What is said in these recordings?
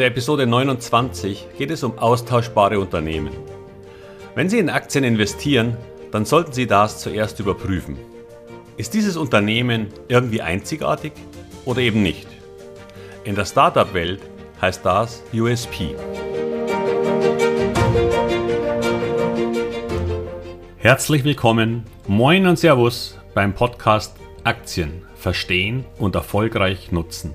der Episode 29 geht es um austauschbare Unternehmen. Wenn Sie in Aktien investieren, dann sollten Sie das zuerst überprüfen. Ist dieses Unternehmen irgendwie einzigartig oder eben nicht? In der Startup-Welt heißt das USP. Herzlich willkommen, moin und Servus beim Podcast Aktien verstehen und erfolgreich nutzen.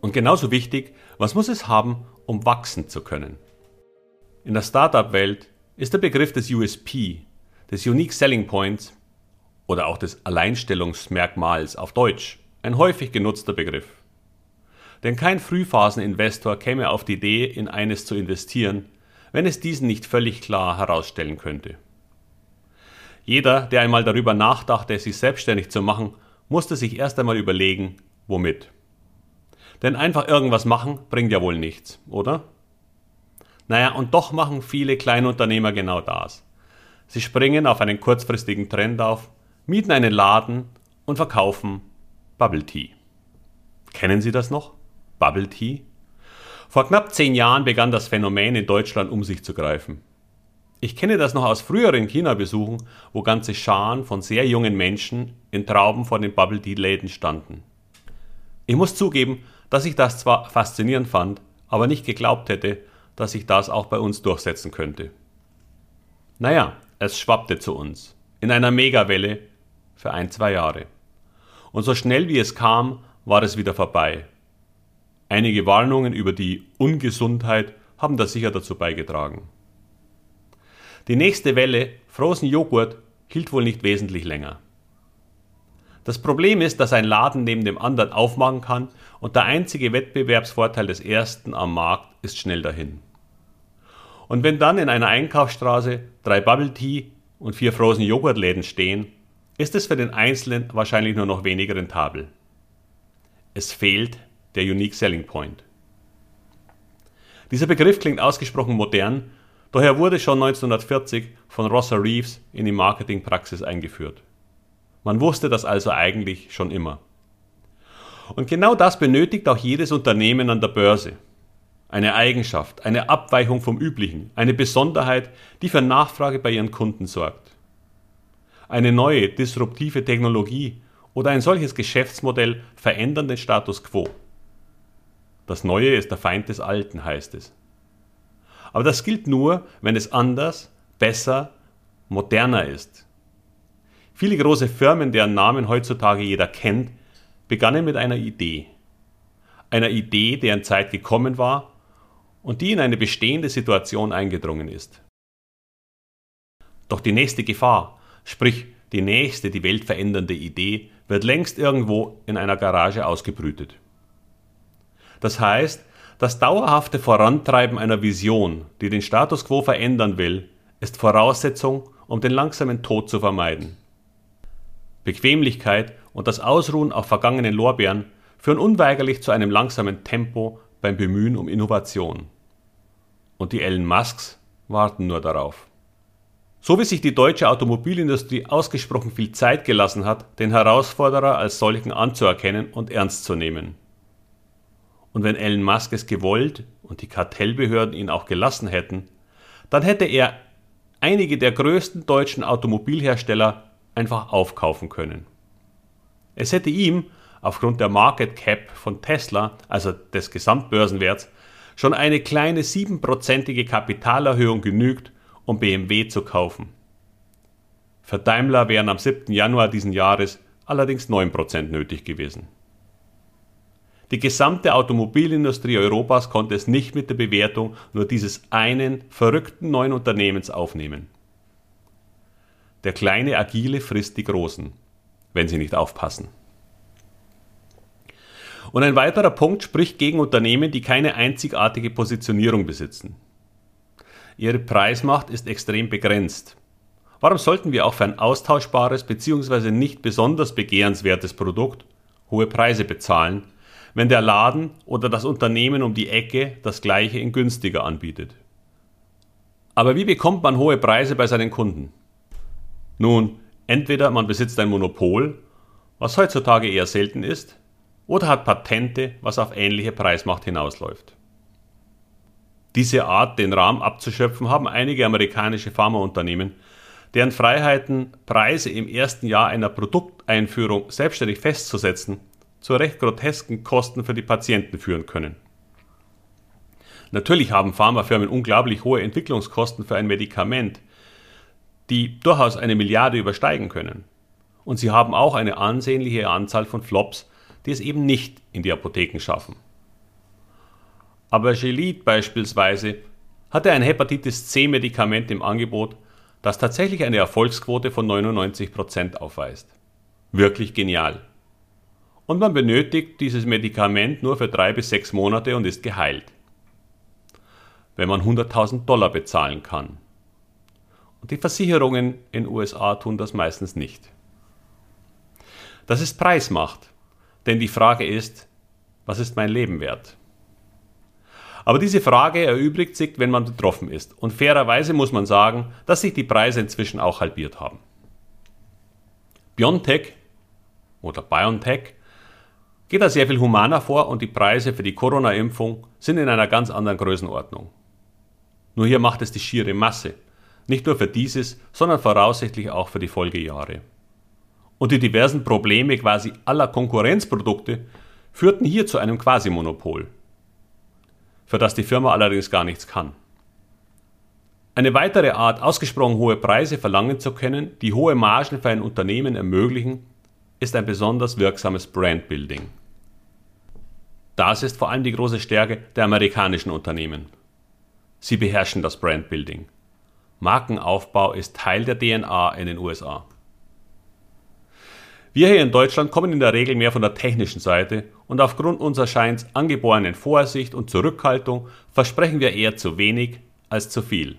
Und genauso wichtig, was muss es haben, um wachsen zu können? In der Startup-Welt ist der Begriff des USP, des Unique Selling Points oder auch des Alleinstellungsmerkmals auf Deutsch ein häufig genutzter Begriff. Denn kein Frühphaseninvestor käme auf die Idee, in eines zu investieren, wenn es diesen nicht völlig klar herausstellen könnte. Jeder, der einmal darüber nachdachte, sich selbstständig zu machen, musste sich erst einmal überlegen, womit. Denn einfach irgendwas machen bringt ja wohl nichts, oder? Naja, und doch machen viele Kleinunternehmer genau das. Sie springen auf einen kurzfristigen Trend auf, mieten einen Laden und verkaufen Bubble Tea. Kennen Sie das noch? Bubble Tea? Vor knapp zehn Jahren begann das Phänomen in Deutschland um sich zu greifen. Ich kenne das noch aus früheren China-Besuchen, wo ganze Scharen von sehr jungen Menschen in Trauben vor den Bubble Tea-Läden standen. Ich muss zugeben, dass ich das zwar faszinierend fand, aber nicht geglaubt hätte, dass sich das auch bei uns durchsetzen könnte. Naja, es schwappte zu uns. In einer Megawelle für ein, zwei Jahre. Und so schnell wie es kam, war es wieder vorbei. Einige Warnungen über die Ungesundheit haben da sicher dazu beigetragen. Die nächste Welle, Frozen Joghurt, hielt wohl nicht wesentlich länger. Das Problem ist, dass ein Laden neben dem anderen aufmachen kann und der einzige Wettbewerbsvorteil des ersten am Markt ist schnell dahin. Und wenn dann in einer Einkaufsstraße drei Bubble Tea und vier Frozen Joghurtläden stehen, ist es für den Einzelnen wahrscheinlich nur noch weniger rentabel. Es fehlt der Unique Selling Point. Dieser Begriff klingt ausgesprochen modern, doch er wurde schon 1940 von Rossa Reeves in die Marketingpraxis eingeführt. Man wusste das also eigentlich schon immer. Und genau das benötigt auch jedes Unternehmen an der Börse. Eine Eigenschaft, eine Abweichung vom Üblichen, eine Besonderheit, die für Nachfrage bei ihren Kunden sorgt. Eine neue, disruptive Technologie oder ein solches Geschäftsmodell verändern den Status quo. Das Neue ist der Feind des Alten, heißt es. Aber das gilt nur, wenn es anders, besser, moderner ist. Viele große Firmen, deren Namen heutzutage jeder kennt, begannen mit einer Idee. Einer Idee, deren Zeit gekommen war und die in eine bestehende Situation eingedrungen ist. Doch die nächste Gefahr, sprich die nächste, die Welt verändernde Idee, wird längst irgendwo in einer Garage ausgebrütet. Das heißt, das dauerhafte Vorantreiben einer Vision, die den Status quo verändern will, ist Voraussetzung, um den langsamen Tod zu vermeiden. Bequemlichkeit und das Ausruhen auf vergangenen Lorbeeren führen unweigerlich zu einem langsamen Tempo beim Bemühen um Innovation. Und die Elon Musks warten nur darauf. So wie sich die deutsche Automobilindustrie ausgesprochen viel Zeit gelassen hat, den Herausforderer als solchen anzuerkennen und ernst zu nehmen. Und wenn Elon Musk es gewollt und die Kartellbehörden ihn auch gelassen hätten, dann hätte er einige der größten deutschen Automobilhersteller einfach aufkaufen können. Es hätte ihm aufgrund der Market Cap von Tesla, also des Gesamtbörsenwerts, schon eine kleine siebenprozentige Kapitalerhöhung genügt, um BMW zu kaufen. Für Daimler wären am 7. Januar diesen Jahres allerdings 9% nötig gewesen. Die gesamte Automobilindustrie Europas konnte es nicht mit der Bewertung nur dieses einen verrückten neuen Unternehmens aufnehmen. Der kleine Agile frisst die Großen, wenn sie nicht aufpassen. Und ein weiterer Punkt spricht gegen Unternehmen, die keine einzigartige Positionierung besitzen. Ihre Preismacht ist extrem begrenzt. Warum sollten wir auch für ein austauschbares bzw. nicht besonders begehrenswertes Produkt hohe Preise bezahlen, wenn der Laden oder das Unternehmen um die Ecke das gleiche in günstiger anbietet? Aber wie bekommt man hohe Preise bei seinen Kunden? Nun, entweder man besitzt ein Monopol, was heutzutage eher selten ist, oder hat Patente, was auf ähnliche Preismacht hinausläuft. Diese Art, den Rahmen abzuschöpfen, haben einige amerikanische Pharmaunternehmen, deren Freiheiten, Preise im ersten Jahr einer Produkteinführung selbstständig festzusetzen, zu recht grotesken Kosten für die Patienten führen können. Natürlich haben Pharmafirmen unglaublich hohe Entwicklungskosten für ein Medikament, die durchaus eine Milliarde übersteigen können. Und sie haben auch eine ansehnliche Anzahl von Flops, die es eben nicht in die Apotheken schaffen. Aber Gelid beispielsweise hatte ein Hepatitis C-Medikament im Angebot, das tatsächlich eine Erfolgsquote von 99% aufweist. Wirklich genial. Und man benötigt dieses Medikament nur für drei bis sechs Monate und ist geheilt. Wenn man 100.000 Dollar bezahlen kann. Und die Versicherungen in den USA tun das meistens nicht. Das ist Preismacht. Denn die Frage ist, was ist mein Leben wert? Aber diese Frage erübrigt sich, wenn man betroffen ist. Und fairerweise muss man sagen, dass sich die Preise inzwischen auch halbiert haben. BioNTech oder BioNTech geht da sehr viel humaner vor und die Preise für die Corona-Impfung sind in einer ganz anderen Größenordnung. Nur hier macht es die schiere Masse. Nicht nur für dieses, sondern voraussichtlich auch für die Folgejahre und die diversen Probleme quasi aller Konkurrenzprodukte führten hier zu einem Quasi-Monopol, für das die Firma allerdings gar nichts kann. Eine weitere Art, ausgesprochen hohe Preise verlangen zu können, die hohe Margen für ein Unternehmen ermöglichen, ist ein besonders wirksames Brandbuilding. Das ist vor allem die große Stärke der amerikanischen Unternehmen. Sie beherrschen das Brandbuilding. Markenaufbau ist Teil der DNA in den USA. Wir hier in Deutschland kommen in der Regel mehr von der technischen Seite und aufgrund unserer scheins angeborenen Vorsicht und Zurückhaltung versprechen wir eher zu wenig als zu viel.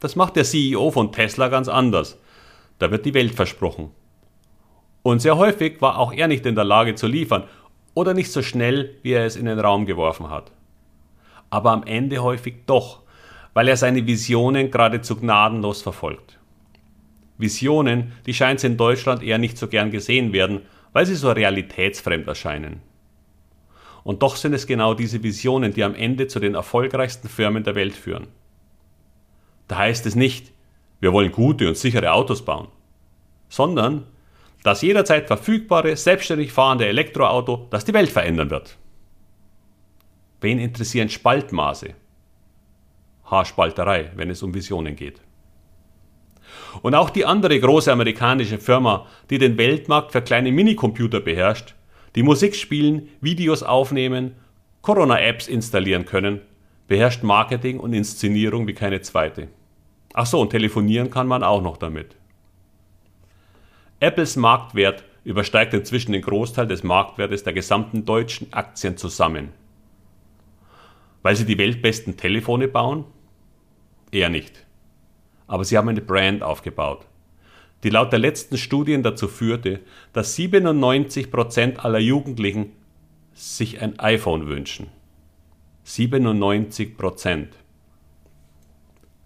Das macht der CEO von Tesla ganz anders. Da wird die Welt versprochen. Und sehr häufig war auch er nicht in der Lage zu liefern oder nicht so schnell, wie er es in den Raum geworfen hat. Aber am Ende häufig doch, weil er seine Visionen geradezu gnadenlos verfolgt. Visionen, die scheint in Deutschland eher nicht so gern gesehen werden, weil sie so realitätsfremd erscheinen. Und doch sind es genau diese Visionen, die am Ende zu den erfolgreichsten Firmen der Welt führen. Da heißt es nicht, wir wollen gute und sichere Autos bauen, sondern das jederzeit verfügbare, selbstständig fahrende Elektroauto, das die Welt verändern wird. Wen interessieren Spaltmaße? Haarspalterei, wenn es um Visionen geht. Und auch die andere große amerikanische Firma, die den Weltmarkt für kleine Minicomputer beherrscht, die Musik spielen, Videos aufnehmen, Corona-Apps installieren können, beherrscht Marketing und Inszenierung wie keine zweite. Ach so, und telefonieren kann man auch noch damit. Apples Marktwert übersteigt inzwischen den Großteil des Marktwertes der gesamten deutschen Aktien zusammen. Weil sie die weltbesten Telefone bauen? Eher nicht aber sie haben eine Brand aufgebaut, die laut der letzten Studien dazu führte, dass 97% aller Jugendlichen sich ein iPhone wünschen. 97%.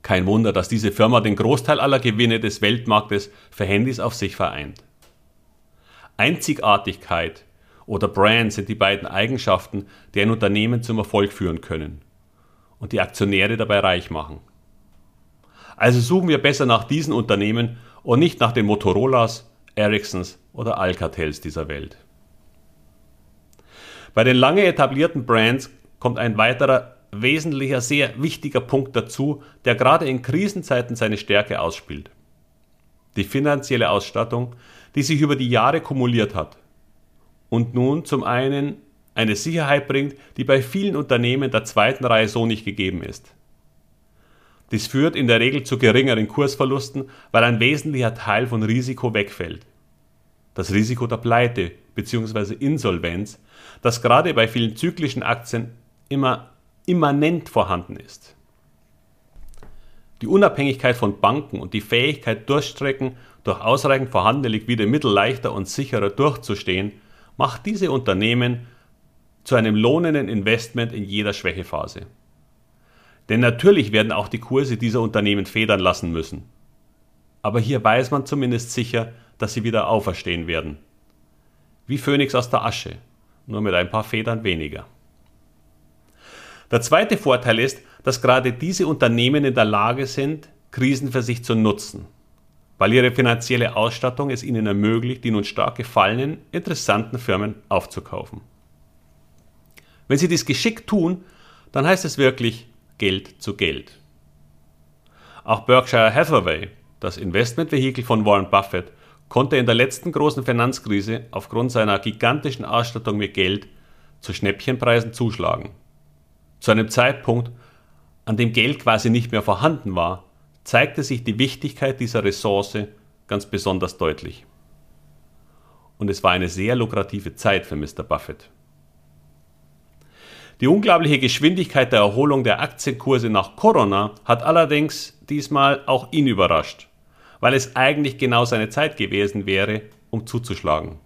Kein Wunder, dass diese Firma den Großteil aller Gewinne des Weltmarktes für Handys auf sich vereint. Einzigartigkeit oder Brand sind die beiden Eigenschaften, die ein Unternehmen zum Erfolg führen können und die Aktionäre dabei reich machen. Also suchen wir besser nach diesen Unternehmen und nicht nach den Motorolas, Ericssons oder Alcatels dieser Welt. Bei den lange etablierten Brands kommt ein weiterer wesentlicher, sehr wichtiger Punkt dazu, der gerade in Krisenzeiten seine Stärke ausspielt. Die finanzielle Ausstattung, die sich über die Jahre kumuliert hat und nun zum einen eine Sicherheit bringt, die bei vielen Unternehmen der zweiten Reihe so nicht gegeben ist. Dies führt in der Regel zu geringeren Kursverlusten, weil ein wesentlicher Teil von Risiko wegfällt. Das Risiko der Pleite bzw. Insolvenz, das gerade bei vielen zyklischen Aktien immer immanent vorhanden ist. Die Unabhängigkeit von Banken und die Fähigkeit, Durchstrecken durch ausreichend vorhandene liquide Mittel leichter und sicherer durchzustehen, macht diese Unternehmen zu einem lohnenden Investment in jeder Schwächephase. Denn natürlich werden auch die Kurse dieser Unternehmen federn lassen müssen. Aber hier weiß man zumindest sicher, dass sie wieder auferstehen werden. Wie Phönix aus der Asche, nur mit ein paar Federn weniger. Der zweite Vorteil ist, dass gerade diese Unternehmen in der Lage sind, Krisen für sich zu nutzen, weil ihre finanzielle Ausstattung es ihnen ermöglicht, die nun stark gefallenen, interessanten Firmen aufzukaufen. Wenn sie dies geschickt tun, dann heißt es wirklich Geld zu Geld. Auch Berkshire Hathaway, das Investmentvehikel von Warren Buffett, konnte in der letzten großen Finanzkrise aufgrund seiner gigantischen Ausstattung mit Geld zu Schnäppchenpreisen zuschlagen. Zu einem Zeitpunkt, an dem Geld quasi nicht mehr vorhanden war, zeigte sich die Wichtigkeit dieser Ressource ganz besonders deutlich. Und es war eine sehr lukrative Zeit für Mr. Buffett. Die unglaubliche Geschwindigkeit der Erholung der Aktienkurse nach Corona hat allerdings diesmal auch ihn überrascht, weil es eigentlich genau seine Zeit gewesen wäre, um zuzuschlagen.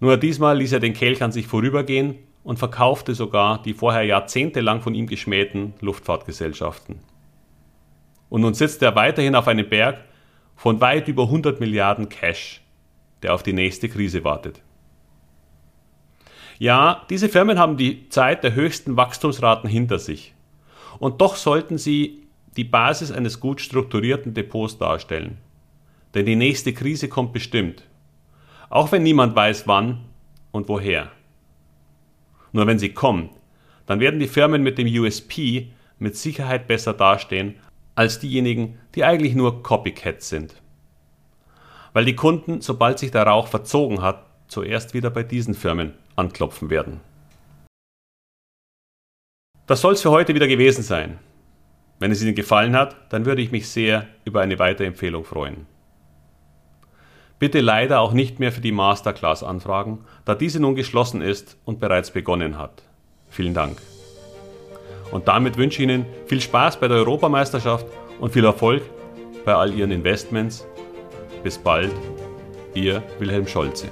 Nur diesmal ließ er den Kelch an sich vorübergehen und verkaufte sogar die vorher jahrzehntelang von ihm geschmähten Luftfahrtgesellschaften. Und nun sitzt er weiterhin auf einem Berg von weit über 100 Milliarden Cash, der auf die nächste Krise wartet. Ja, diese Firmen haben die Zeit der höchsten Wachstumsraten hinter sich. Und doch sollten sie die Basis eines gut strukturierten Depots darstellen. Denn die nächste Krise kommt bestimmt. Auch wenn niemand weiß wann und woher. Nur wenn sie kommt, dann werden die Firmen mit dem USP mit Sicherheit besser dastehen als diejenigen, die eigentlich nur Copycats sind. Weil die Kunden, sobald sich der Rauch verzogen hat, zuerst wieder bei diesen Firmen anklopfen werden. Das soll es für heute wieder gewesen sein. Wenn es Ihnen gefallen hat, dann würde ich mich sehr über eine Weiterempfehlung freuen. Bitte leider auch nicht mehr für die Masterclass anfragen, da diese nun geschlossen ist und bereits begonnen hat. Vielen Dank. Und damit wünsche ich Ihnen viel Spaß bei der Europameisterschaft und viel Erfolg bei all Ihren Investments. Bis bald, Ihr Wilhelm Scholze.